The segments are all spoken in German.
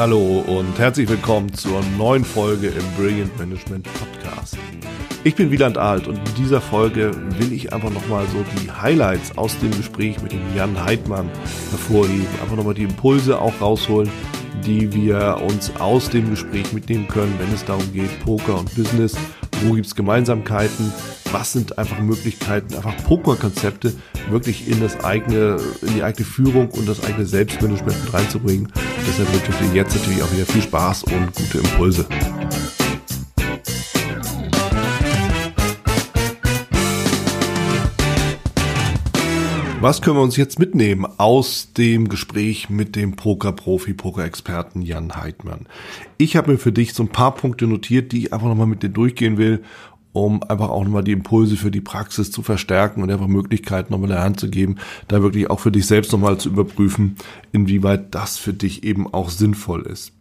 Hallo und herzlich willkommen zur neuen Folge im Brilliant Management Podcast. Ich bin Wieland Alt und in dieser Folge will ich einfach nochmal so die Highlights aus dem Gespräch mit dem Jan Heidmann hervorheben. Einfach nochmal die Impulse auch rausholen, die wir uns aus dem Gespräch mitnehmen können, wenn es darum geht, Poker und Business. Wo gibt es Gemeinsamkeiten? Was sind einfach Möglichkeiten, einfach Pokerkonzepte wirklich in das eigene, in die eigene Führung und das eigene Selbstmanagement mit reinzubringen? Deshalb wünsche ich dir jetzt natürlich auch wieder viel Spaß und gute Impulse. Was können wir uns jetzt mitnehmen aus dem Gespräch mit dem Poker-Profi, Poker-Experten Jan Heidmann? Ich habe mir für dich so ein paar Punkte notiert, die ich einfach nochmal mit dir durchgehen will, um einfach auch nochmal die Impulse für die Praxis zu verstärken und einfach Möglichkeiten nochmal in der Hand zu geben, da wirklich auch für dich selbst nochmal zu überprüfen, inwieweit das für dich eben auch sinnvoll ist.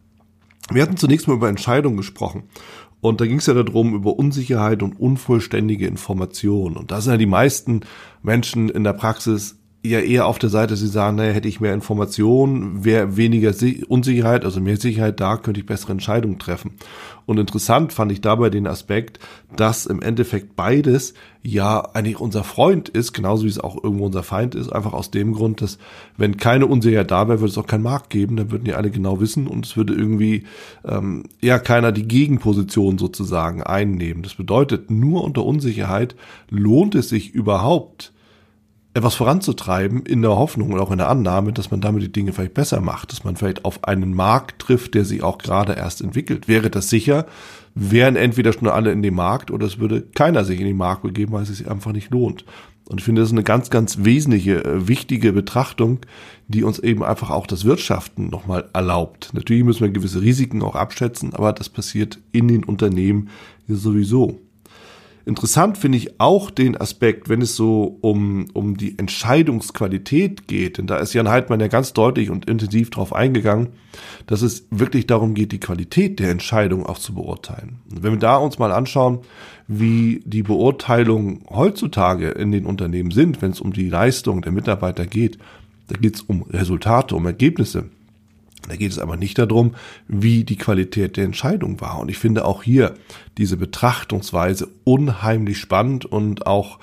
Wir hatten zunächst mal über Entscheidungen gesprochen. Und da ging es ja darum, über Unsicherheit und unvollständige Informationen. Und da sind ja die meisten Menschen in der Praxis ja eher auf der Seite, sie sagen, naja, hätte ich mehr Informationen, wäre weniger Unsicherheit, also mehr Sicherheit da, könnte ich bessere Entscheidungen treffen. Und interessant fand ich dabei den Aspekt, dass im Endeffekt beides ja eigentlich unser Freund ist, genauso wie es auch irgendwo unser Feind ist, einfach aus dem Grund, dass wenn keine Unsicherheit da wäre, würde es auch keinen Markt geben, dann würden die alle genau wissen und es würde irgendwie ähm, eher keiner die Gegenposition sozusagen einnehmen. Das bedeutet, nur unter Unsicherheit lohnt es sich überhaupt, etwas voranzutreiben in der Hoffnung und auch in der Annahme, dass man damit die Dinge vielleicht besser macht, dass man vielleicht auf einen Markt trifft, der sich auch gerade erst entwickelt. Wäre das sicher, wären entweder schon alle in dem Markt oder es würde keiner sich in den Markt begeben, weil es sich einfach nicht lohnt. Und ich finde, das ist eine ganz, ganz wesentliche, äh, wichtige Betrachtung, die uns eben einfach auch das Wirtschaften nochmal erlaubt. Natürlich müssen wir gewisse Risiken auch abschätzen, aber das passiert in den Unternehmen sowieso. Interessant finde ich auch den Aspekt, wenn es so um, um die Entscheidungsqualität geht, denn da ist Jan Heidmann ja ganz deutlich und intensiv darauf eingegangen, dass es wirklich darum geht, die Qualität der Entscheidung auch zu beurteilen. Wenn wir da uns mal anschauen, wie die Beurteilungen heutzutage in den Unternehmen sind, wenn es um die Leistung der Mitarbeiter geht, da geht es um Resultate, um Ergebnisse. Da geht es aber nicht darum, wie die Qualität der Entscheidung war. Und ich finde auch hier diese Betrachtungsweise unheimlich spannend und auch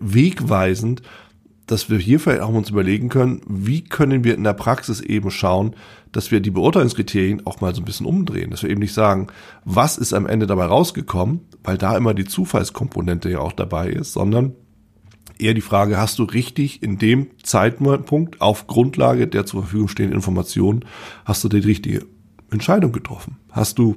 wegweisend, dass wir hier vielleicht auch uns überlegen können, wie können wir in der Praxis eben schauen, dass wir die Beurteilungskriterien auch mal so ein bisschen umdrehen, dass wir eben nicht sagen, was ist am Ende dabei rausgekommen, weil da immer die Zufallskomponente ja auch dabei ist, sondern eher die Frage, hast du richtig in dem Zeitpunkt auf Grundlage der zur Verfügung stehenden Informationen, hast du die richtige Entscheidung getroffen? Hast du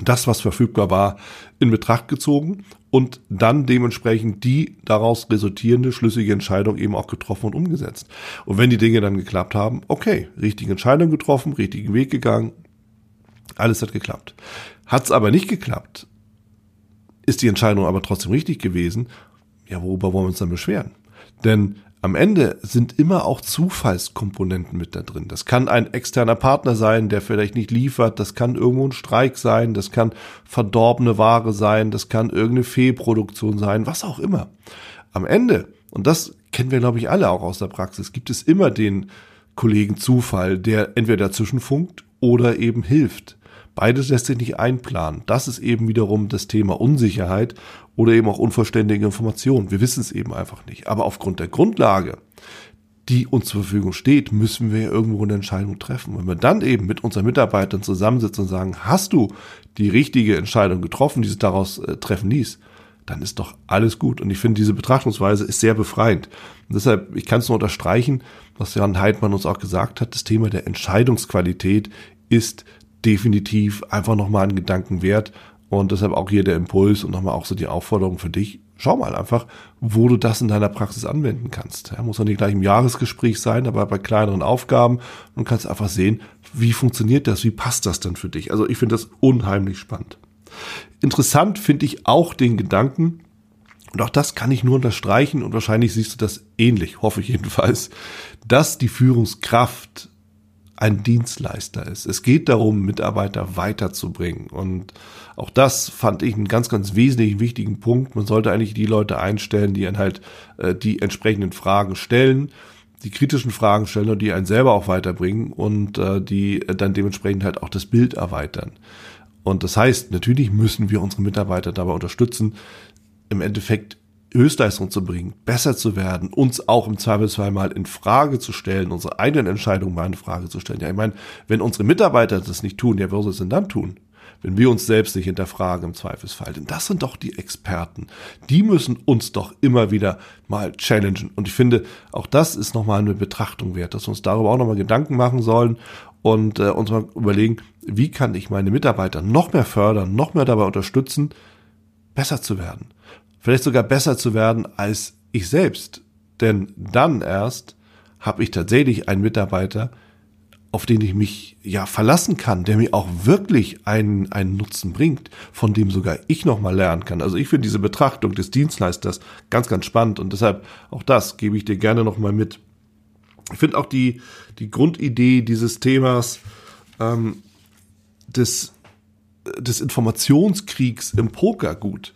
das, was verfügbar war, in Betracht gezogen und dann dementsprechend die daraus resultierende schlüssige Entscheidung eben auch getroffen und umgesetzt. Und wenn die Dinge dann geklappt haben, okay, richtige Entscheidung getroffen, richtigen Weg gegangen, alles hat geklappt. Hat es aber nicht geklappt, ist die Entscheidung aber trotzdem richtig gewesen, ja, worüber wollen wir uns dann beschweren? Denn am Ende sind immer auch Zufallskomponenten mit da drin. Das kann ein externer Partner sein, der vielleicht nicht liefert. Das kann irgendwo ein Streik sein. Das kann verdorbene Ware sein. Das kann irgendeine Fehlproduktion sein. Was auch immer. Am Ende, und das kennen wir, glaube ich, alle auch aus der Praxis, gibt es immer den Kollegen Zufall, der entweder dazwischen funkt oder eben hilft. Beides lässt sich nicht einplanen. Das ist eben wiederum das Thema Unsicherheit oder eben auch unvollständige Informationen. Wir wissen es eben einfach nicht. Aber aufgrund der Grundlage, die uns zur Verfügung steht, müssen wir irgendwo eine Entscheidung treffen. Wenn wir dann eben mit unseren Mitarbeitern zusammensitzen und sagen, hast du die richtige Entscheidung getroffen, die es daraus äh, treffen ließ, dann ist doch alles gut. Und ich finde, diese Betrachtungsweise ist sehr befreiend. Und deshalb, ich kann es nur unterstreichen, was Jan Heidmann uns auch gesagt hat, das Thema der Entscheidungsqualität ist definitiv einfach nochmal einen Gedanken wert. Und deshalb auch hier der Impuls und nochmal auch so die Aufforderung für dich. Schau mal einfach, wo du das in deiner Praxis anwenden kannst. Ja, muss ja nicht gleich im Jahresgespräch sein, aber bei kleineren Aufgaben und kannst einfach sehen, wie funktioniert das, wie passt das denn für dich. Also ich finde das unheimlich spannend. Interessant finde ich auch den Gedanken, und auch das kann ich nur unterstreichen und wahrscheinlich siehst du das ähnlich, hoffe ich jedenfalls, dass die Führungskraft ein Dienstleister ist. Es geht darum, Mitarbeiter weiterzubringen. Und auch das fand ich einen ganz, ganz wesentlichen, wichtigen Punkt. Man sollte eigentlich die Leute einstellen, die dann halt äh, die entsprechenden Fragen stellen, die kritischen Fragen stellen und die einen selber auch weiterbringen und äh, die dann dementsprechend halt auch das Bild erweitern. Und das heißt, natürlich müssen wir unsere Mitarbeiter dabei unterstützen, im Endeffekt Höchstleistung zu bringen, besser zu werden, uns auch im Zweifelsfall mal in Frage zu stellen, unsere eigenen Entscheidungen mal in Frage zu stellen. Ja, ich meine, wenn unsere Mitarbeiter das nicht tun, ja, wer soll es denn dann tun? Wenn wir uns selbst nicht hinterfragen im Zweifelsfall. Denn das sind doch die Experten. Die müssen uns doch immer wieder mal challengen. Und ich finde, auch das ist nochmal eine Betrachtung wert, dass wir uns darüber auch nochmal Gedanken machen sollen und äh, uns mal überlegen, wie kann ich meine Mitarbeiter noch mehr fördern, noch mehr dabei unterstützen, besser zu werden vielleicht sogar besser zu werden als ich selbst. Denn dann erst habe ich tatsächlich einen Mitarbeiter, auf den ich mich ja verlassen kann, der mir auch wirklich einen, einen Nutzen bringt, von dem sogar ich nochmal lernen kann. Also ich finde diese Betrachtung des Dienstleisters ganz, ganz spannend und deshalb auch das gebe ich dir gerne nochmal mit. Ich finde auch die, die Grundidee dieses Themas ähm, des, des Informationskriegs im Poker gut.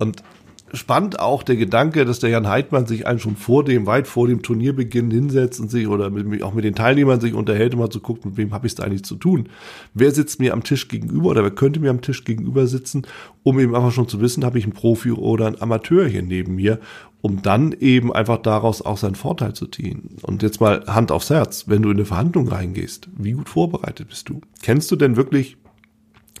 Und spannend auch der Gedanke, dass der Jan Heidmann sich einen schon vor dem, weit vor dem Turnierbeginn hinsetzt und sich oder mit, auch mit den Teilnehmern sich unterhält, um mal zu gucken, mit wem habe ich es eigentlich zu tun. Wer sitzt mir am Tisch gegenüber oder wer könnte mir am Tisch gegenüber sitzen, um eben einfach schon zu wissen, habe ich einen Profi oder einen Amateur hier neben mir, um dann eben einfach daraus auch seinen Vorteil zu ziehen. Und jetzt mal Hand aufs Herz, wenn du in eine Verhandlung reingehst, wie gut vorbereitet bist du? Kennst du denn wirklich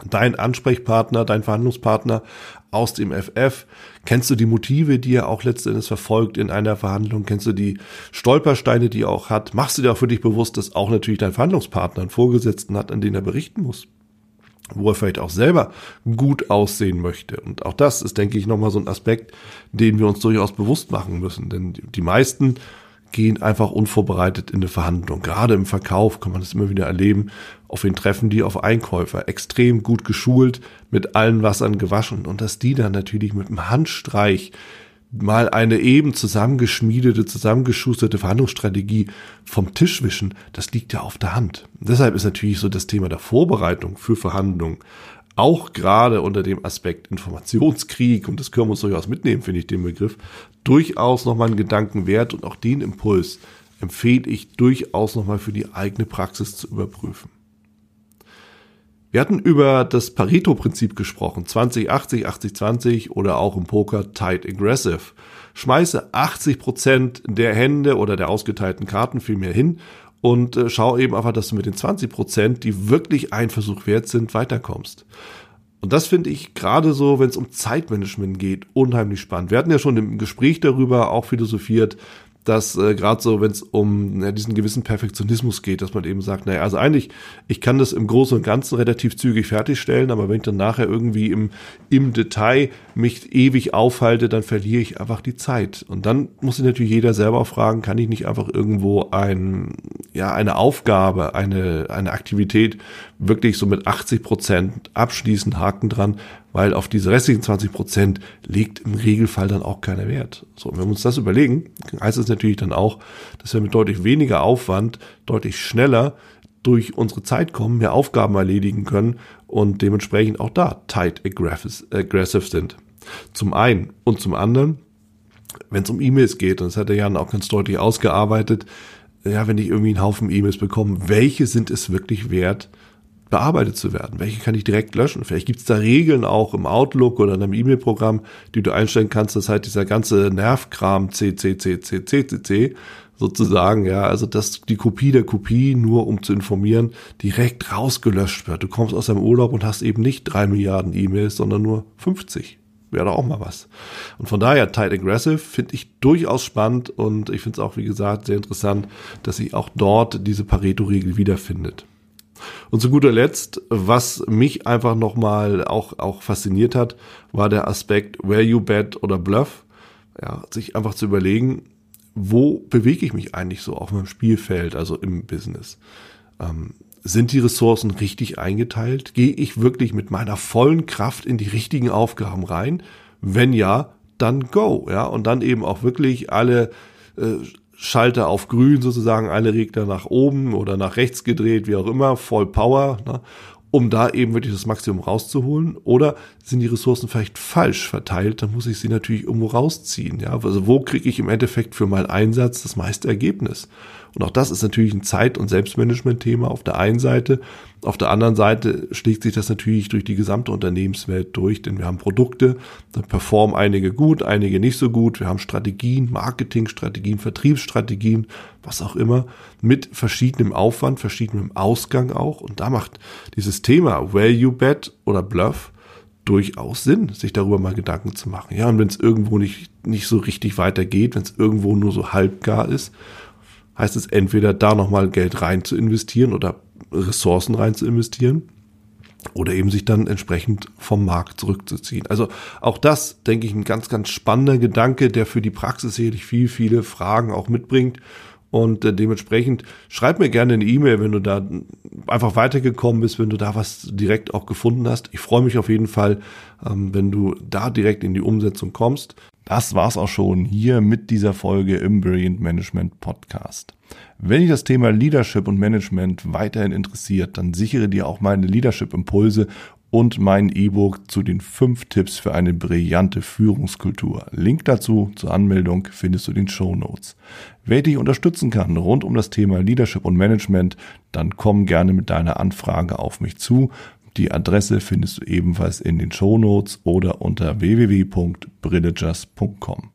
dein Ansprechpartner, dein Verhandlungspartner aus dem FF? Kennst du die Motive, die er auch letztendlich verfolgt in einer Verhandlung? Kennst du die Stolpersteine, die er auch hat? Machst du dir auch für dich bewusst, dass auch natürlich dein Verhandlungspartner einen Vorgesetzten hat, an den er berichten muss? Wo er vielleicht auch selber gut aussehen möchte. Und auch das ist, denke ich, nochmal so ein Aspekt, den wir uns durchaus bewusst machen müssen. Denn die meisten gehen einfach unvorbereitet in eine Verhandlung. Gerade im Verkauf kann man das immer wieder erleben. Auf wen treffen die? Auf Einkäufer. Extrem gut geschult, mit allen Wassern gewaschen. Und dass die dann natürlich mit einem Handstreich mal eine eben zusammengeschmiedete, zusammengeschusterte Verhandlungsstrategie vom Tisch wischen, das liegt ja auf der Hand. Deshalb ist natürlich so das Thema der Vorbereitung für Verhandlungen auch gerade unter dem Aspekt Informationskrieg, und das können wir uns durchaus mitnehmen, finde ich den Begriff, durchaus nochmal einen Gedanken wert und auch den Impuls empfehle ich durchaus nochmal für die eigene Praxis zu überprüfen. Wir hatten über das Pareto-Prinzip gesprochen, 20-80, 80-20 oder auch im Poker Tight Aggressive. Schmeiße 80 Prozent der Hände oder der ausgeteilten Karten vielmehr hin und äh, schau eben einfach, dass du mit den 20 Prozent, die wirklich ein Versuch wert sind, weiterkommst. Und das finde ich gerade so, wenn es um Zeitmanagement geht, unheimlich spannend. Wir hatten ja schon im Gespräch darüber auch philosophiert, dass äh, gerade so, wenn es um ja, diesen gewissen Perfektionismus geht, dass man eben sagt, naja, also eigentlich, ich kann das im Großen und Ganzen relativ zügig fertigstellen, aber wenn ich dann nachher irgendwie im, im Detail mich ewig aufhalte, dann verliere ich einfach die Zeit. Und dann muss sich natürlich jeder selber fragen, kann ich nicht einfach irgendwo ein, ja, eine Aufgabe, eine, eine Aktivität wirklich so mit 80 Prozent abschließen, Haken dran, weil auf diese restlichen 20 Prozent legt im Regelfall dann auch keiner Wert. So, wenn wir uns das überlegen, heißt es natürlich dann auch, dass wir mit deutlich weniger Aufwand deutlich schneller durch unsere Zeit kommen, mehr Aufgaben erledigen können und dementsprechend auch da tight aggressive sind. Zum einen und zum anderen, wenn es um E-Mails geht, und das hat der Jan auch ganz deutlich ausgearbeitet, ja, wenn ich irgendwie einen Haufen E-Mails bekomme, welche sind es wirklich wert, bearbeitet zu werden? Welche kann ich direkt löschen? Vielleicht gibt es da Regeln auch im Outlook oder in einem E-Mail-Programm, die du einstellen kannst, dass halt dieser ganze Nervkram CCCCCCC sozusagen, ja, also dass die Kopie der Kopie, nur um zu informieren, direkt rausgelöscht wird. Du kommst aus deinem Urlaub und hast eben nicht drei Milliarden E-Mails, sondern nur 50 wäre doch auch mal was. Und von daher, Tight Aggressive finde ich durchaus spannend und ich finde es auch, wie gesagt, sehr interessant, dass sich auch dort diese Pareto-Regel wiederfindet. Und zu guter Letzt, was mich einfach nochmal auch, auch fasziniert hat, war der Aspekt where you bet oder bluff. Ja, sich einfach zu überlegen, wo bewege ich mich eigentlich so auf meinem Spielfeld, also im Business. Ähm, sind die Ressourcen richtig eingeteilt? Gehe ich wirklich mit meiner vollen Kraft in die richtigen Aufgaben rein? Wenn ja, dann go, ja, und dann eben auch wirklich alle äh, Schalter auf grün sozusagen, alle Regler nach oben oder nach rechts gedreht, wie auch immer, voll Power. Ne? Um da eben wirklich das Maximum rauszuholen? Oder sind die Ressourcen vielleicht falsch verteilt? Dann muss ich sie natürlich irgendwo rausziehen. Ja, also wo kriege ich im Endeffekt für meinen Einsatz das meiste Ergebnis? Und auch das ist natürlich ein Zeit- und Selbstmanagement-Thema auf der einen Seite. Auf der anderen Seite schlägt sich das natürlich durch die gesamte Unternehmenswelt durch, denn wir haben Produkte, da performen einige gut, einige nicht so gut. Wir haben Strategien, Marketingstrategien, Vertriebsstrategien, was auch immer, mit verschiedenem Aufwand, verschiedenem Ausgang auch. Und da macht dieses Thema Value Bet oder Bluff durchaus Sinn, sich darüber mal Gedanken zu machen. Ja, und wenn es irgendwo nicht, nicht so richtig weitergeht, wenn es irgendwo nur so halbgar ist, heißt es entweder da nochmal Geld rein zu investieren oder Ressourcen rein zu investieren oder eben sich dann entsprechend vom Markt zurückzuziehen. Also auch das, denke ich, ein ganz, ganz spannender Gedanke, der für die Praxis sicherlich viel, viele Fragen auch mitbringt. Und äh, dementsprechend schreib mir gerne eine E-Mail, wenn du da einfach weitergekommen bist, wenn du da was direkt auch gefunden hast. Ich freue mich auf jeden Fall, ähm, wenn du da direkt in die Umsetzung kommst. Das war's auch schon hier mit dieser Folge im Brilliant Management Podcast. Wenn dich das Thema Leadership und Management weiterhin interessiert, dann sichere dir auch meine Leadership Impulse und mein E-Book zu den fünf Tipps für eine brillante Führungskultur. Link dazu zur Anmeldung findest du in den Show Notes. Wer dich unterstützen kann rund um das Thema Leadership und Management, dann komm gerne mit deiner Anfrage auf mich zu. Die Adresse findest du ebenfalls in den Show Notes oder unter www.brillegers.com.